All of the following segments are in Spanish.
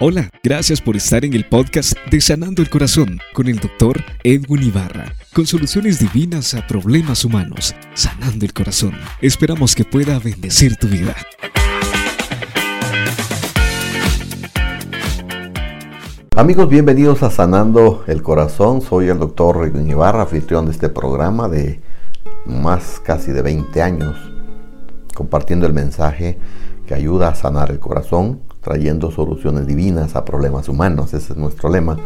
Hola, gracias por estar en el podcast de Sanando el Corazón con el doctor Edwin Ibarra, con soluciones divinas a problemas humanos, sanando el corazón. Esperamos que pueda bendecir tu vida. Amigos, bienvenidos a Sanando el Corazón. Soy el doctor Edwin Ibarra, anfitrión de este programa de más casi de 20 años, compartiendo el mensaje que ayuda a sanar el corazón trayendo soluciones divinas a problemas humanos. Ese es nuestro lema.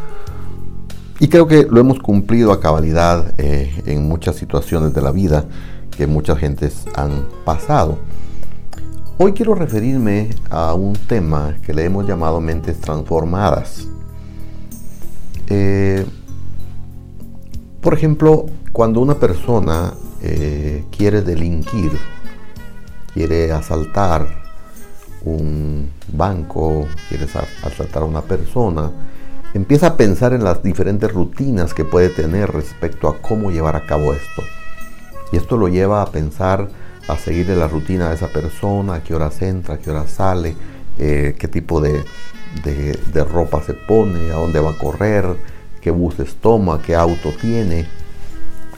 Y creo que lo hemos cumplido a cabalidad eh, en muchas situaciones de la vida que muchas gentes han pasado. Hoy quiero referirme a un tema que le hemos llamado mentes transformadas. Eh, por ejemplo, cuando una persona eh, quiere delinquir, quiere asaltar, un banco, quieres asaltar a una persona, empieza a pensar en las diferentes rutinas que puede tener respecto a cómo llevar a cabo esto. Y esto lo lleva a pensar, a seguir la rutina de esa persona, a qué horas entra, a qué hora sale, eh, qué tipo de, ropa se pone, a dónde va a correr, qué buses toma, qué auto tiene.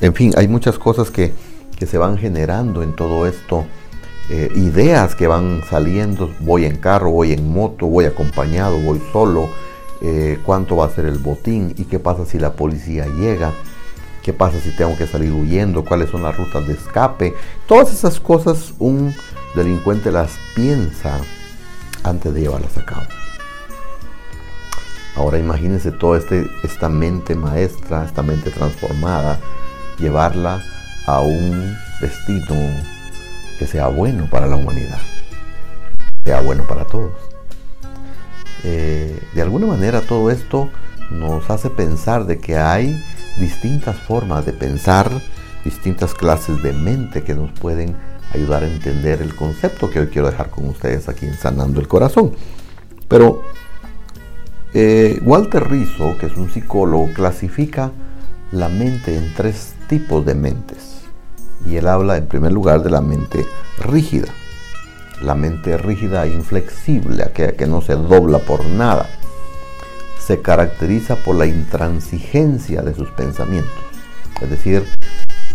En fin, hay muchas cosas que, que se van generando en todo esto eh, ideas que van saliendo, voy en carro, voy en moto, voy acompañado, voy solo, eh, cuánto va a ser el botín y qué pasa si la policía llega, qué pasa si tengo que salir huyendo, cuáles son las rutas de escape. Todas esas cosas un delincuente las piensa antes de llevarlas a cabo. Ahora imagínense toda este, esta mente maestra, esta mente transformada, llevarla a un destino que sea bueno para la humanidad, sea bueno para todos. Eh, de alguna manera todo esto nos hace pensar de que hay distintas formas de pensar, distintas clases de mente que nos pueden ayudar a entender el concepto que hoy quiero dejar con ustedes aquí en Sanando el Corazón. Pero eh, Walter Rizzo, que es un psicólogo, clasifica la mente en tres tipos de mentes. Y él habla en primer lugar de la mente rígida. La mente rígida e inflexible, aquella que no se dobla por nada. Se caracteriza por la intransigencia de sus pensamientos. Es decir,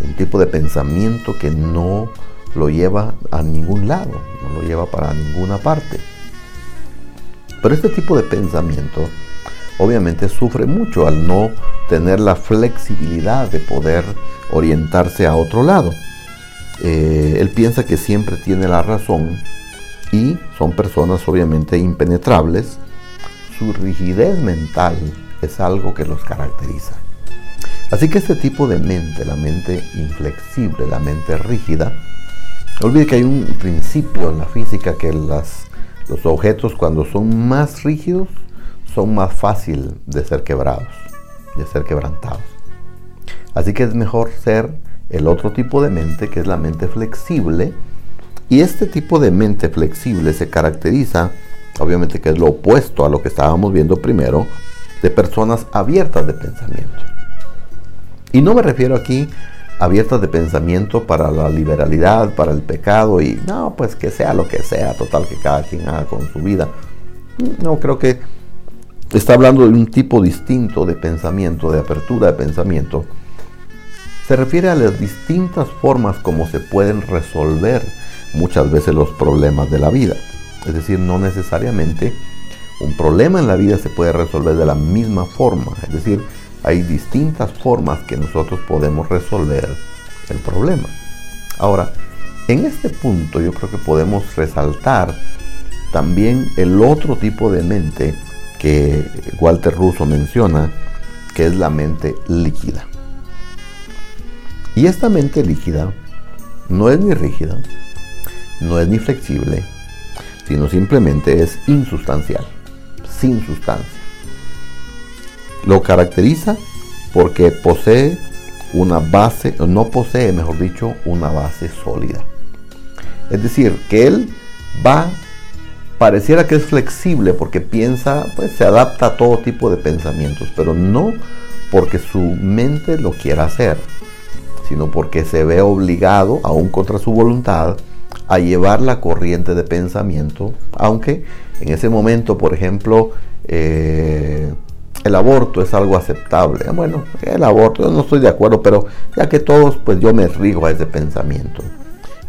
un tipo de pensamiento que no lo lleva a ningún lado, no lo lleva para ninguna parte. Pero este tipo de pensamiento obviamente sufre mucho al no tener la flexibilidad de poder orientarse a otro lado. Eh, él piensa que siempre tiene la razón y son personas obviamente impenetrables. Su rigidez mental es algo que los caracteriza. Así que este tipo de mente, la mente inflexible, la mente rígida, olvide que hay un principio en la física que las, los objetos cuando son más rígidos son más fácil de ser quebrados, de ser quebrantados. Así que es mejor ser el otro tipo de mente, que es la mente flexible. Y este tipo de mente flexible se caracteriza, obviamente que es lo opuesto a lo que estábamos viendo primero, de personas abiertas de pensamiento. Y no me refiero aquí abiertas de pensamiento para la liberalidad, para el pecado y no, pues que sea lo que sea, total que cada quien haga con su vida. No, creo que está hablando de un tipo distinto de pensamiento, de apertura de pensamiento, se refiere a las distintas formas como se pueden resolver muchas veces los problemas de la vida. Es decir, no necesariamente un problema en la vida se puede resolver de la misma forma. Es decir, hay distintas formas que nosotros podemos resolver el problema. Ahora, en este punto yo creo que podemos resaltar también el otro tipo de mente que Walter Russo menciona, que es la mente líquida. Y esta mente líquida no es ni rígida, no es ni flexible, sino simplemente es insustancial, sin sustancia. Lo caracteriza porque posee una base, no posee, mejor dicho, una base sólida. Es decir, que él va pareciera que es flexible porque piensa, pues se adapta a todo tipo de pensamientos, pero no porque su mente lo quiera hacer, sino porque se ve obligado, aún contra su voluntad, a llevar la corriente de pensamiento, aunque en ese momento, por ejemplo, eh, el aborto es algo aceptable. Bueno, el aborto, yo no estoy de acuerdo, pero ya que todos, pues yo me rigo a ese pensamiento.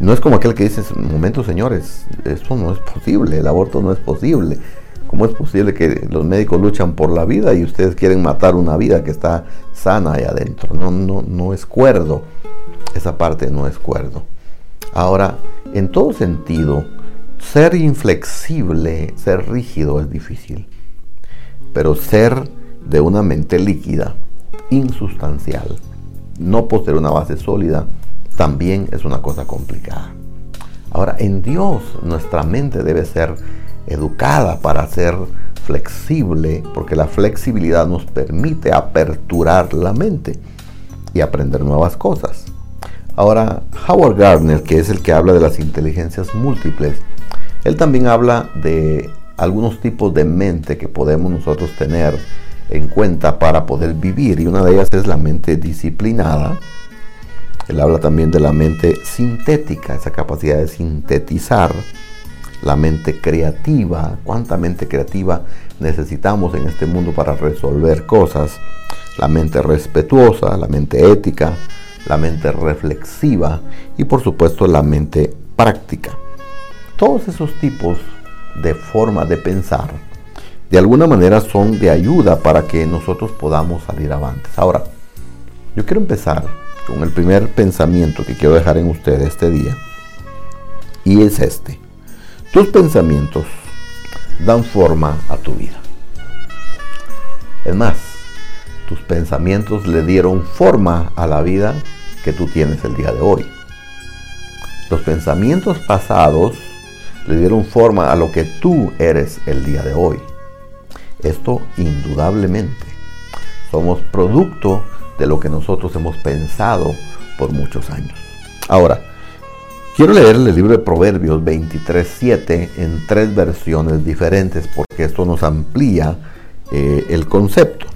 No es como aquel que dice, momento señores, esto no es posible, el aborto no es posible. ¿Cómo es posible que los médicos luchan por la vida y ustedes quieren matar una vida que está sana ahí adentro? No, no, no es cuerdo. Esa parte no es cuerdo. Ahora, en todo sentido, ser inflexible, ser rígido es difícil. Pero ser de una mente líquida, insustancial, no poseer una base sólida, también es una cosa complicada. Ahora, en Dios nuestra mente debe ser educada para ser flexible, porque la flexibilidad nos permite aperturar la mente y aprender nuevas cosas. Ahora, Howard Gardner, que es el que habla de las inteligencias múltiples, él también habla de algunos tipos de mente que podemos nosotros tener en cuenta para poder vivir y una de ellas es la mente disciplinada. Él habla también de la mente sintética, esa capacidad de sintetizar, la mente creativa, cuánta mente creativa necesitamos en este mundo para resolver cosas, la mente respetuosa, la mente ética, la mente reflexiva y por supuesto la mente práctica. Todos esos tipos de forma de pensar, de alguna manera son de ayuda para que nosotros podamos salir avantes. Ahora, yo quiero empezar con el primer pensamiento que quiero dejar en ustedes este día. Y es este. Tus pensamientos dan forma a tu vida. Es más, tus pensamientos le dieron forma a la vida que tú tienes el día de hoy. Los pensamientos pasados le dieron forma a lo que tú eres el día de hoy. Esto indudablemente. Somos producto de lo que nosotros hemos pensado por muchos años. Ahora, quiero leer el libro de Proverbios 23.7 en tres versiones diferentes porque esto nos amplía eh, el concepto.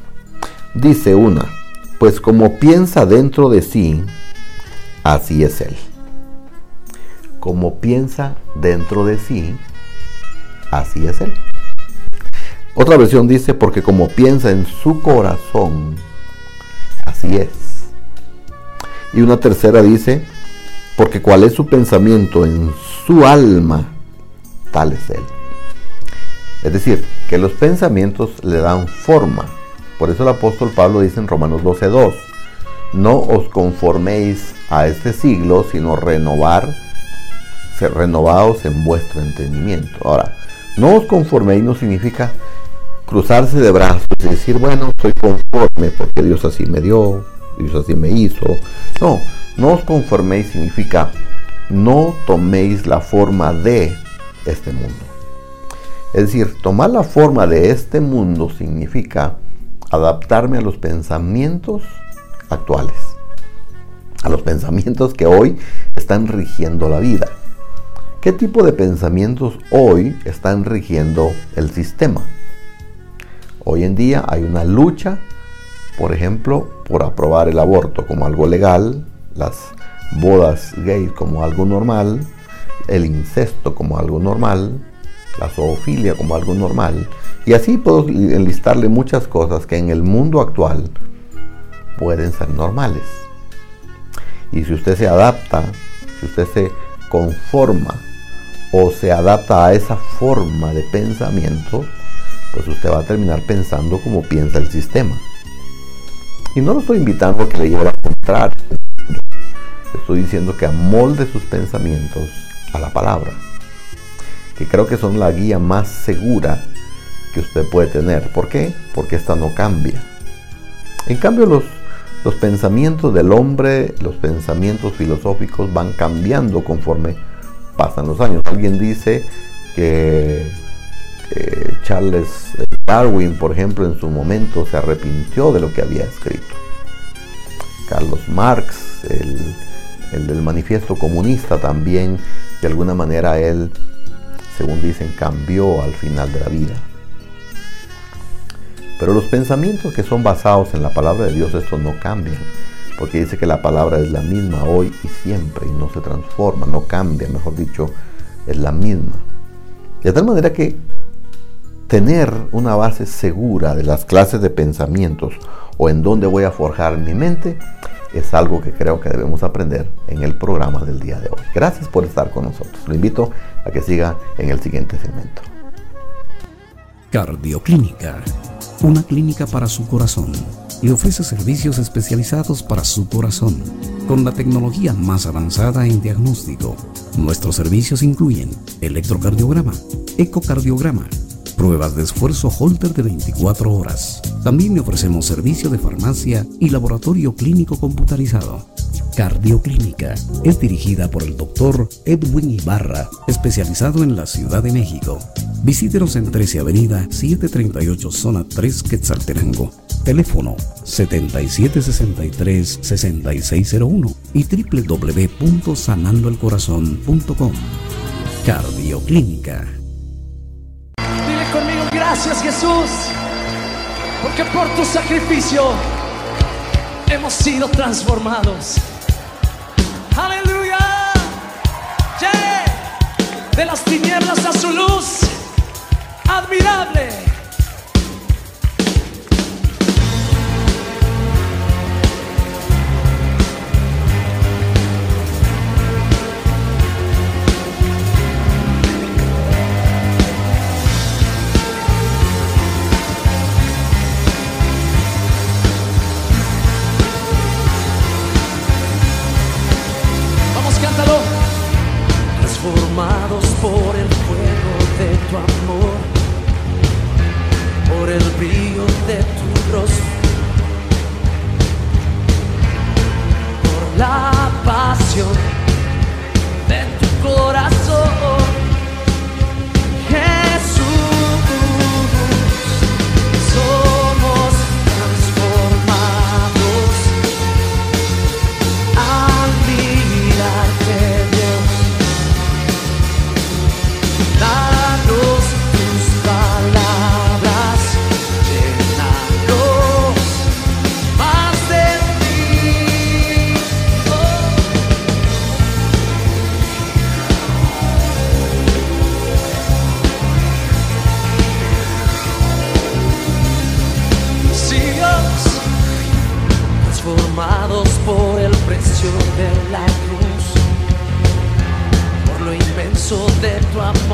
Dice una, pues como piensa dentro de sí, así es él como piensa dentro de sí, así es él. Otra versión dice, porque como piensa en su corazón, así es. Y una tercera dice, porque cuál es su pensamiento en su alma, tal es él. Es decir, que los pensamientos le dan forma. Por eso el apóstol Pablo dice en Romanos 12:2, no os conforméis a este siglo, sino renovar ser renovados en vuestro entendimiento. Ahora, no os conforméis no significa cruzarse de brazos y decir, bueno, soy conforme porque Dios así me dio, Dios así me hizo. No, no os conforméis significa no toméis la forma de este mundo. Es decir, tomar la forma de este mundo significa adaptarme a los pensamientos actuales, a los pensamientos que hoy están rigiendo la vida. ¿Qué tipo de pensamientos hoy están rigiendo el sistema? Hoy en día hay una lucha, por ejemplo, por aprobar el aborto como algo legal, las bodas gays como algo normal, el incesto como algo normal, la zoofilia como algo normal. Y así puedo enlistarle muchas cosas que en el mundo actual pueden ser normales. Y si usted se adapta, si usted se conforma o se adapta a esa forma de pensamiento, pues usted va a terminar pensando como piensa el sistema. Y no lo estoy invitando a que le lleve a contrario. Estoy diciendo que amolde sus pensamientos a la palabra. Que creo que son la guía más segura que usted puede tener. ¿Por qué? Porque esta no cambia. En cambio, los, los pensamientos del hombre, los pensamientos filosóficos van cambiando conforme pasan los años. Alguien dice que Charles Darwin, por ejemplo, en su momento se arrepintió de lo que había escrito. Carlos Marx, el, el del manifiesto comunista, también de alguna manera él, según dicen, cambió al final de la vida. Pero los pensamientos que son basados en la palabra de Dios, estos no cambian porque dice que la palabra es la misma hoy y siempre y no se transforma, no cambia, mejor dicho, es la misma. De tal manera que tener una base segura de las clases de pensamientos o en dónde voy a forjar mi mente es algo que creo que debemos aprender en el programa del día de hoy. Gracias por estar con nosotros. Lo invito a que siga en el siguiente segmento. Cardioclínica, una clínica para su corazón y ofrece servicios especializados para su corazón, con la tecnología más avanzada en diagnóstico. Nuestros servicios incluyen electrocardiograma, ecocardiograma, pruebas de esfuerzo Holter de 24 horas. También le ofrecemos servicio de farmacia y laboratorio clínico computarizado. Cardioclínica es dirigida por el doctor Edwin Ibarra, especializado en la Ciudad de México. Visítenos en 13 Avenida 738 Zona 3 Quetzaltenango. Teléfono 7763-6601 y www.sanandoelcorazon.com. Cardioclínica Gracias Jesús, porque por tu sacrificio hemos sido transformados. Aleluya. De las tinieblas a su luz, admirable. that So de tu amor.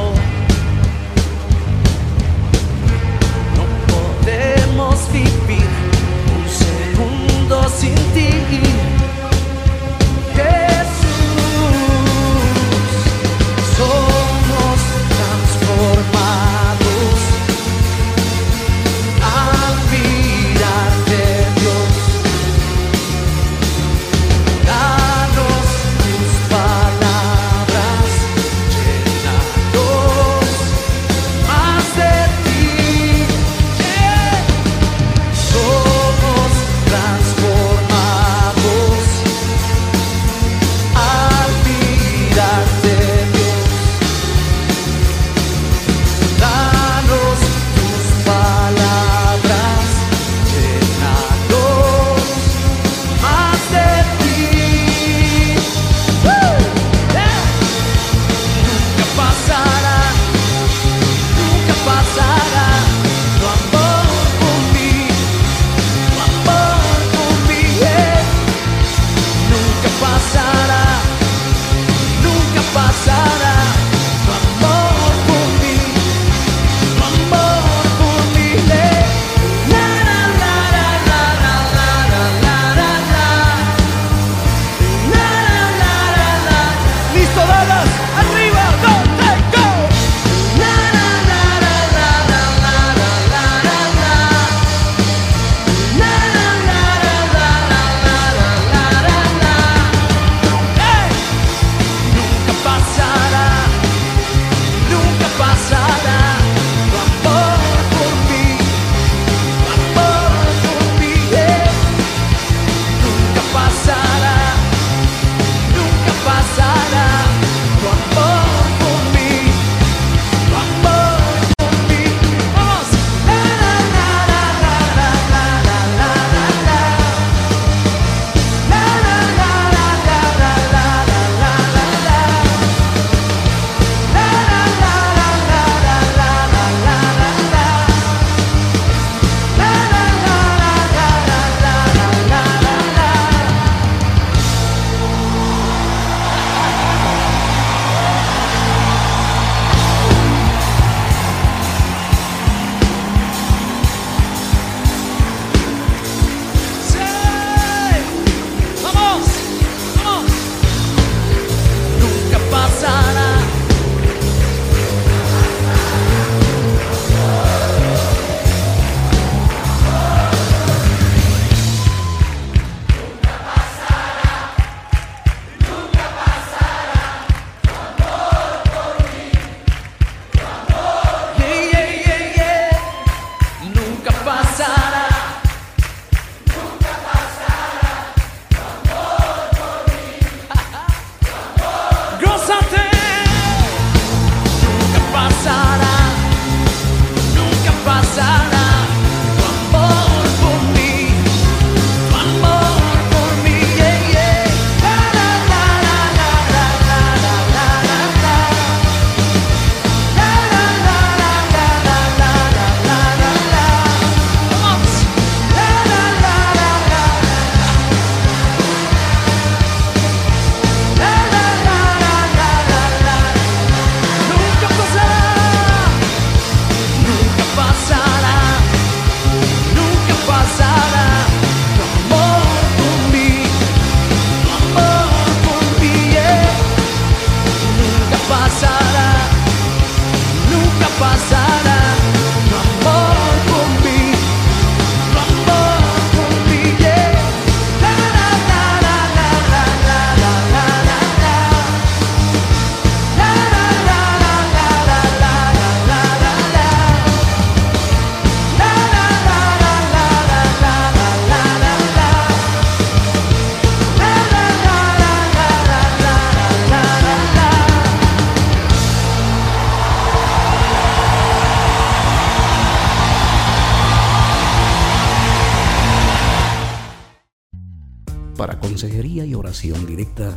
Consejería y oración directa,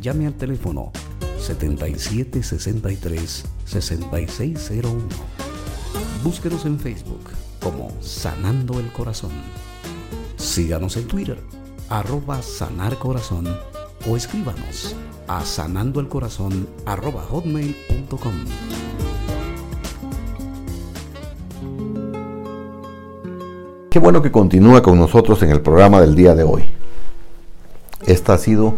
llame al teléfono 7763-6601. Búsquenos en Facebook como Sanando el Corazón. Síganos en Twitter, arroba Sanar Corazón, o escríbanos a sanandoelcorazón. Qué bueno que continúa con nosotros en el programa del día de hoy. Este ha sido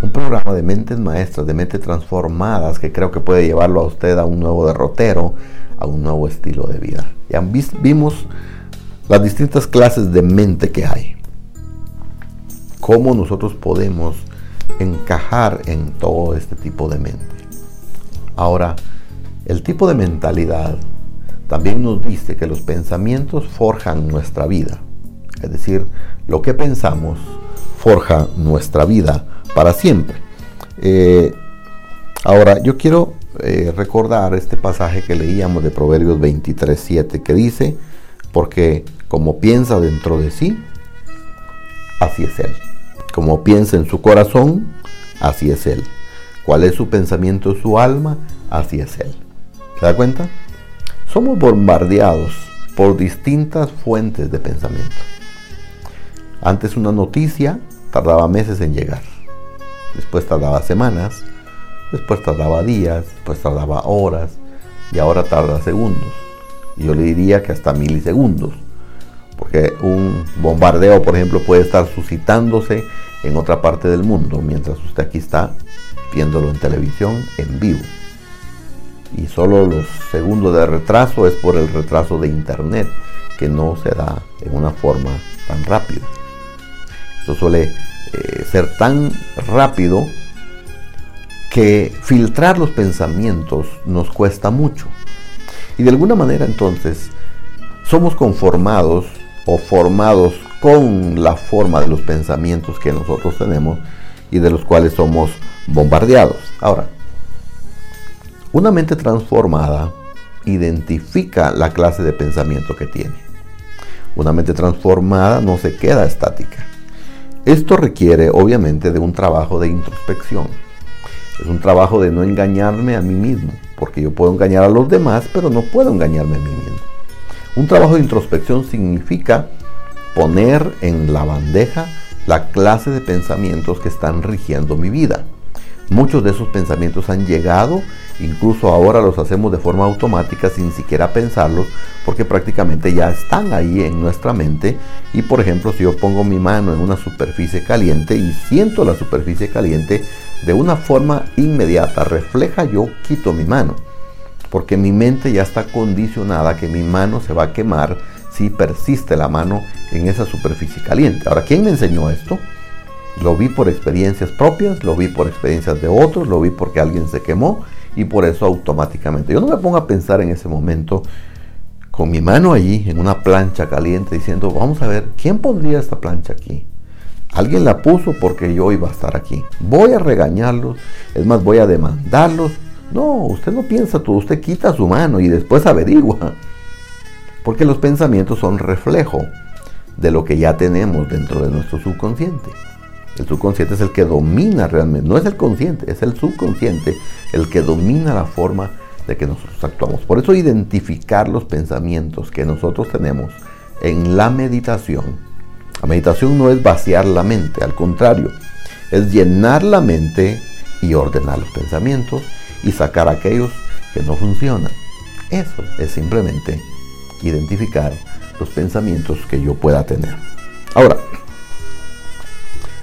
un programa de mentes maestras, de mentes transformadas, que creo que puede llevarlo a usted a un nuevo derrotero, a un nuevo estilo de vida. Ya vimos las distintas clases de mente que hay. Cómo nosotros podemos encajar en todo este tipo de mente. Ahora, el tipo de mentalidad también nos dice que los pensamientos forjan nuestra vida. Es decir, lo que pensamos forja nuestra vida para siempre. Eh, ahora, yo quiero eh, recordar este pasaje que leíamos de Proverbios 23, 7, que dice, porque como piensa dentro de sí, así es Él. Como piensa en su corazón, así es Él. ¿Cuál es su pensamiento, su alma? Así es Él. ¿Se da cuenta? Somos bombardeados por distintas fuentes de pensamiento. Antes una noticia tardaba meses en llegar. Después tardaba semanas, después tardaba días, después tardaba horas y ahora tarda segundos. Yo le diría que hasta milisegundos. Porque un bombardeo, por ejemplo, puede estar suscitándose en otra parte del mundo mientras usted aquí está viéndolo en televisión en vivo. Y solo los segundos de retraso es por el retraso de internet que no se da en una forma tan rápida. Suele eh, ser tan rápido que filtrar los pensamientos nos cuesta mucho. Y de alguna manera entonces somos conformados o formados con la forma de los pensamientos que nosotros tenemos y de los cuales somos bombardeados. Ahora, una mente transformada identifica la clase de pensamiento que tiene. Una mente transformada no se queda estática. Esto requiere obviamente de un trabajo de introspección. Es un trabajo de no engañarme a mí mismo, porque yo puedo engañar a los demás, pero no puedo engañarme a mí mismo. Un trabajo de introspección significa poner en la bandeja la clase de pensamientos que están rigiendo mi vida. Muchos de esos pensamientos han llegado, incluso ahora los hacemos de forma automática sin siquiera pensarlos, porque prácticamente ya están ahí en nuestra mente. Y por ejemplo, si yo pongo mi mano en una superficie caliente y siento la superficie caliente, de una forma inmediata, refleja, yo quito mi mano, porque mi mente ya está condicionada que mi mano se va a quemar si persiste la mano en esa superficie caliente. Ahora, ¿quién me enseñó esto? Lo vi por experiencias propias, lo vi por experiencias de otros, lo vi porque alguien se quemó y por eso automáticamente. Yo no me pongo a pensar en ese momento con mi mano allí en una plancha caliente diciendo, vamos a ver, ¿quién pondría esta plancha aquí? Alguien la puso porque yo iba a estar aquí. Voy a regañarlos, es más, voy a demandarlos. No, usted no piensa todo, usted quita su mano y después averigua. Porque los pensamientos son reflejo de lo que ya tenemos dentro de nuestro subconsciente. El subconsciente es el que domina realmente, no es el consciente, es el subconsciente el que domina la forma de que nosotros actuamos. Por eso identificar los pensamientos que nosotros tenemos en la meditación. La meditación no es vaciar la mente, al contrario, es llenar la mente y ordenar los pensamientos y sacar aquellos que no funcionan. Eso es simplemente identificar los pensamientos que yo pueda tener. Ahora,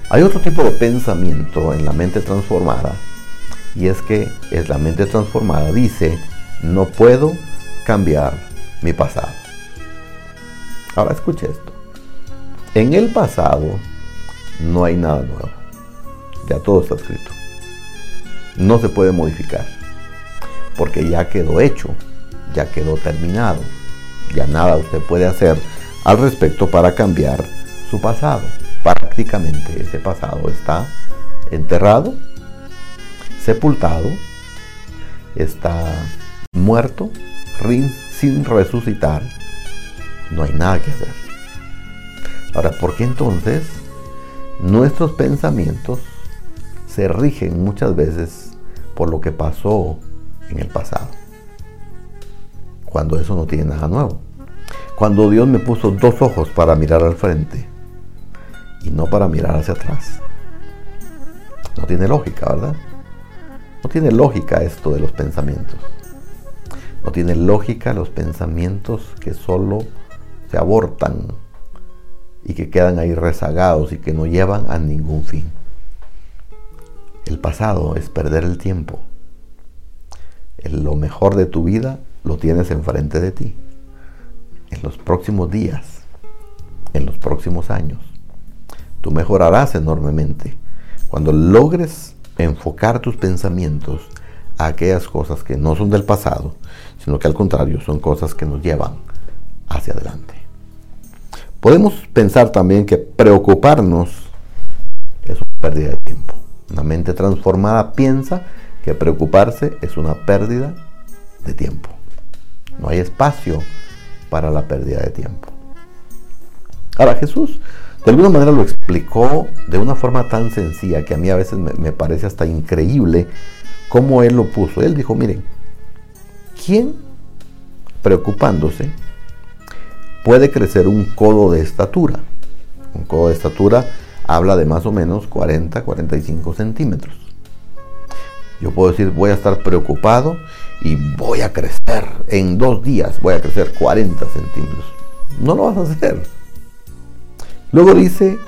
hay otro tipo de pensamiento en la mente transformada y es que es la mente transformada dice no puedo cambiar mi pasado. Ahora escuche esto. En el pasado no hay nada nuevo. Ya todo está escrito. No se puede modificar. Porque ya quedó hecho. Ya quedó terminado. Ya nada usted puede hacer al respecto para cambiar su pasado. Prácticamente ese pasado está enterrado, sepultado, está muerto, sin resucitar. No hay nada que hacer. Ahora, ¿por qué entonces nuestros pensamientos se rigen muchas veces por lo que pasó en el pasado? Cuando eso no tiene nada nuevo. Cuando Dios me puso dos ojos para mirar al frente y no para mirar hacia atrás. No tiene lógica, ¿verdad? No tiene lógica esto de los pensamientos. No tiene lógica los pensamientos que solo se abortan y que quedan ahí rezagados y que no llevan a ningún fin. El pasado es perder el tiempo. lo mejor de tu vida lo tienes enfrente de ti. En los próximos días, en los próximos años, tú mejorarás enormemente cuando logres enfocar tus pensamientos a aquellas cosas que no son del pasado, sino que al contrario son cosas que nos llevan hacia adelante. Podemos pensar también que preocuparnos es una pérdida de tiempo. Una mente transformada piensa que preocuparse es una pérdida de tiempo. No hay espacio para la pérdida de tiempo. Ahora Jesús de alguna manera lo explicó de una forma tan sencilla que a mí a veces me, parece hasta increíble cómo él lo puso. Él dijo, miren, ¿quién preocupándose puede crecer un codo de estatura. Un codo de estatura habla de más o menos 40, 45 centímetros. Yo puedo decir, voy a estar preocupado y voy a crecer. En dos días voy a crecer 40 centímetros. No lo vas a hacer. Luego dice,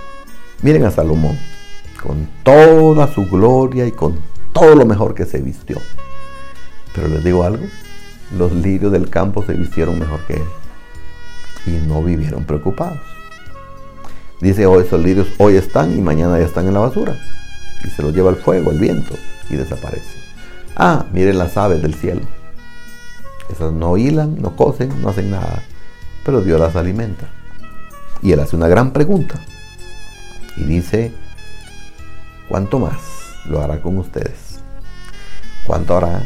miren a Salomón, con toda su gloria y con todo lo mejor que se vistió. Pero les digo algo, los lirios del campo se vistieron mejor que él y no vivieron preocupados. Dice, hoy oh, esos lirios hoy están y mañana ya están en la basura. Y se los lleva el fuego, el viento, y desaparecen. Ah, miren las aves del cielo. Esas no hilan, no cosen, no hacen nada. Pero Dios las alimenta. Y él hace una gran pregunta. Y dice, ¿cuánto más lo hará con ustedes? ¿Cuánto hará?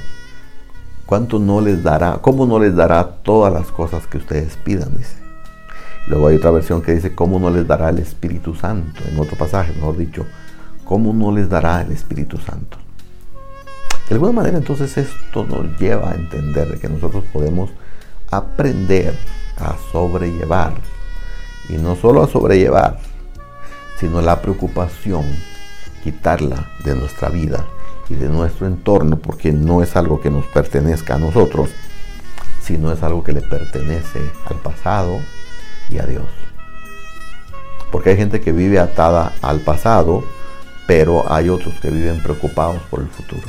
¿Cuánto no les dará? ¿Cómo no les dará todas las cosas que ustedes pidan? Dice. Luego hay otra versión que dice, ¿cómo no les dará el Espíritu Santo? En otro pasaje, mejor dicho, ¿cómo no les dará el Espíritu Santo? De alguna manera entonces esto nos lleva a entender de que nosotros podemos aprender a sobrellevar, y no solo a sobrellevar, sino la preocupación, quitarla de nuestra vida y de nuestro entorno, porque no es algo que nos pertenezca a nosotros, sino es algo que le pertenece al pasado, a Dios. Porque hay gente que vive atada al pasado, pero hay otros que viven preocupados por el futuro.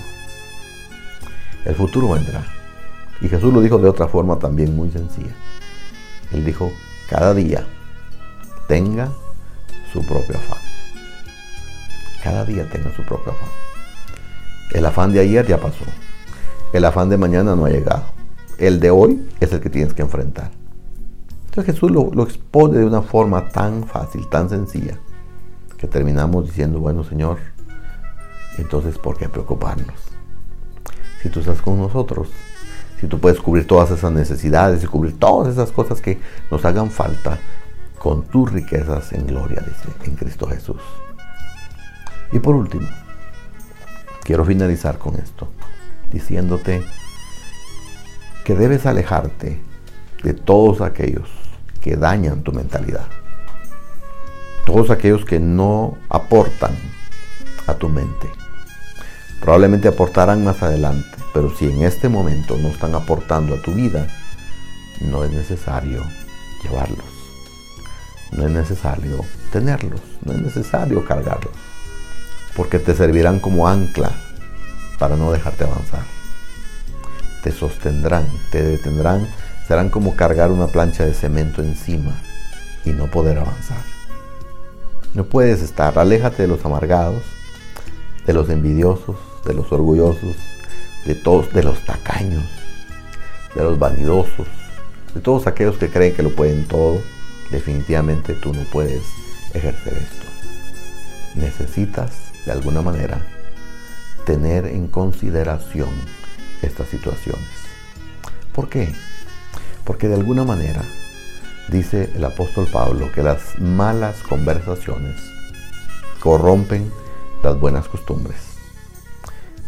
El futuro vendrá. Y Jesús lo dijo de otra forma también muy sencilla. Él dijo, cada día tenga su propio afán. Cada día tenga su propio afán. El afán de ayer ya pasó. El afán de mañana no ha llegado. El de hoy es el que tienes que enfrentar. Entonces Jesús lo, expone de una forma tan fácil, tan sencilla, que terminamos diciendo, bueno Señor, entonces ¿por qué preocuparnos? Si tú estás con nosotros, si tú puedes cubrir todas esas necesidades y cubrir todas esas cosas que nos hagan falta con tus riquezas en gloria, dice, en Cristo Jesús. Y por último, quiero finalizar con esto, diciéndote que debes alejarte de todos aquellos que dañan tu mentalidad. Todos aquellos que no aportan a tu mente. Probablemente aportarán más adelante, pero si en este momento no están aportando a tu vida, no es necesario llevarlos. No es necesario tenerlos, no es necesario cargarlos, porque te servirán como ancla para no dejarte avanzar. te sostendrán, te detendrán, serán como cargar una plancha de cemento encima y no poder avanzar. No puedes estar, aléjate de los amargados, de los envidiosos, de los orgullosos, de todos, de los tacaños, de los vanidosos, de todos aquellos que creen que lo pueden todo. Definitivamente tú no puedes ejercer esto. Necesitas, de alguna manera, tener en consideración estas situaciones. ¿Por qué? Porque de alguna manera dice el apóstol Pablo que las malas conversaciones corrompen las buenas costumbres.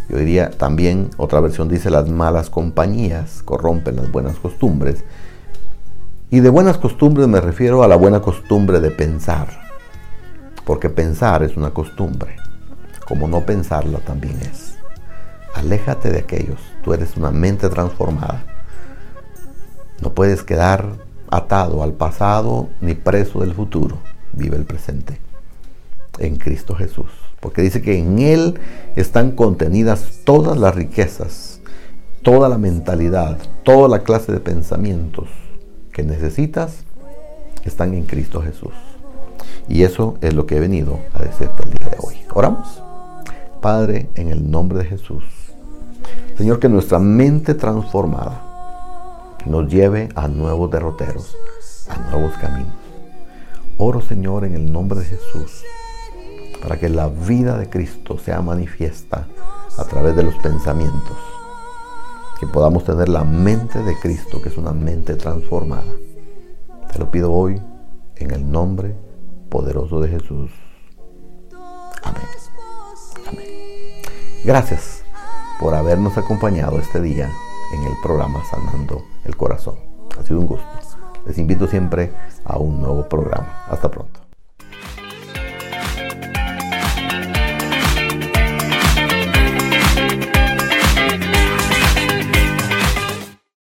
Yo diría también, otra versión dice, las malas compañías corrompen las buenas costumbres. Y de buenas costumbres me refiero a la buena costumbre de pensar, porque pensar es una costumbre, como no pensarla también es. Aléjate de aquellos, tú eres una mente transformada. No puedes quedar atado al pasado ni preso del futuro. Vive el presente en Cristo Jesús. Porque dice que en Él están contenidas todas las riquezas, toda la mentalidad, toda la clase de pensamientos que necesitas están en Cristo Jesús. Y eso es lo que he venido a decirte el día de hoy. Oramos. Padre, en el nombre de Jesús. Señor, que nuestra mente transformada nos lleve a nuevos derroteros, a nuevos caminos. Oro, Señor, en el nombre de Jesús, para que la vida de Cristo sea manifiesta a través de los pensamientos, que podamos tener la mente de Cristo, que es una mente transformada. Te lo pido hoy en el nombre poderoso de Jesús. Amén. Amén. Gracias por habernos acompañado este día en el programa Sanando el Corazón. Ha sido un gusto. Les invito siempre a un nuevo programa. Hasta pronto.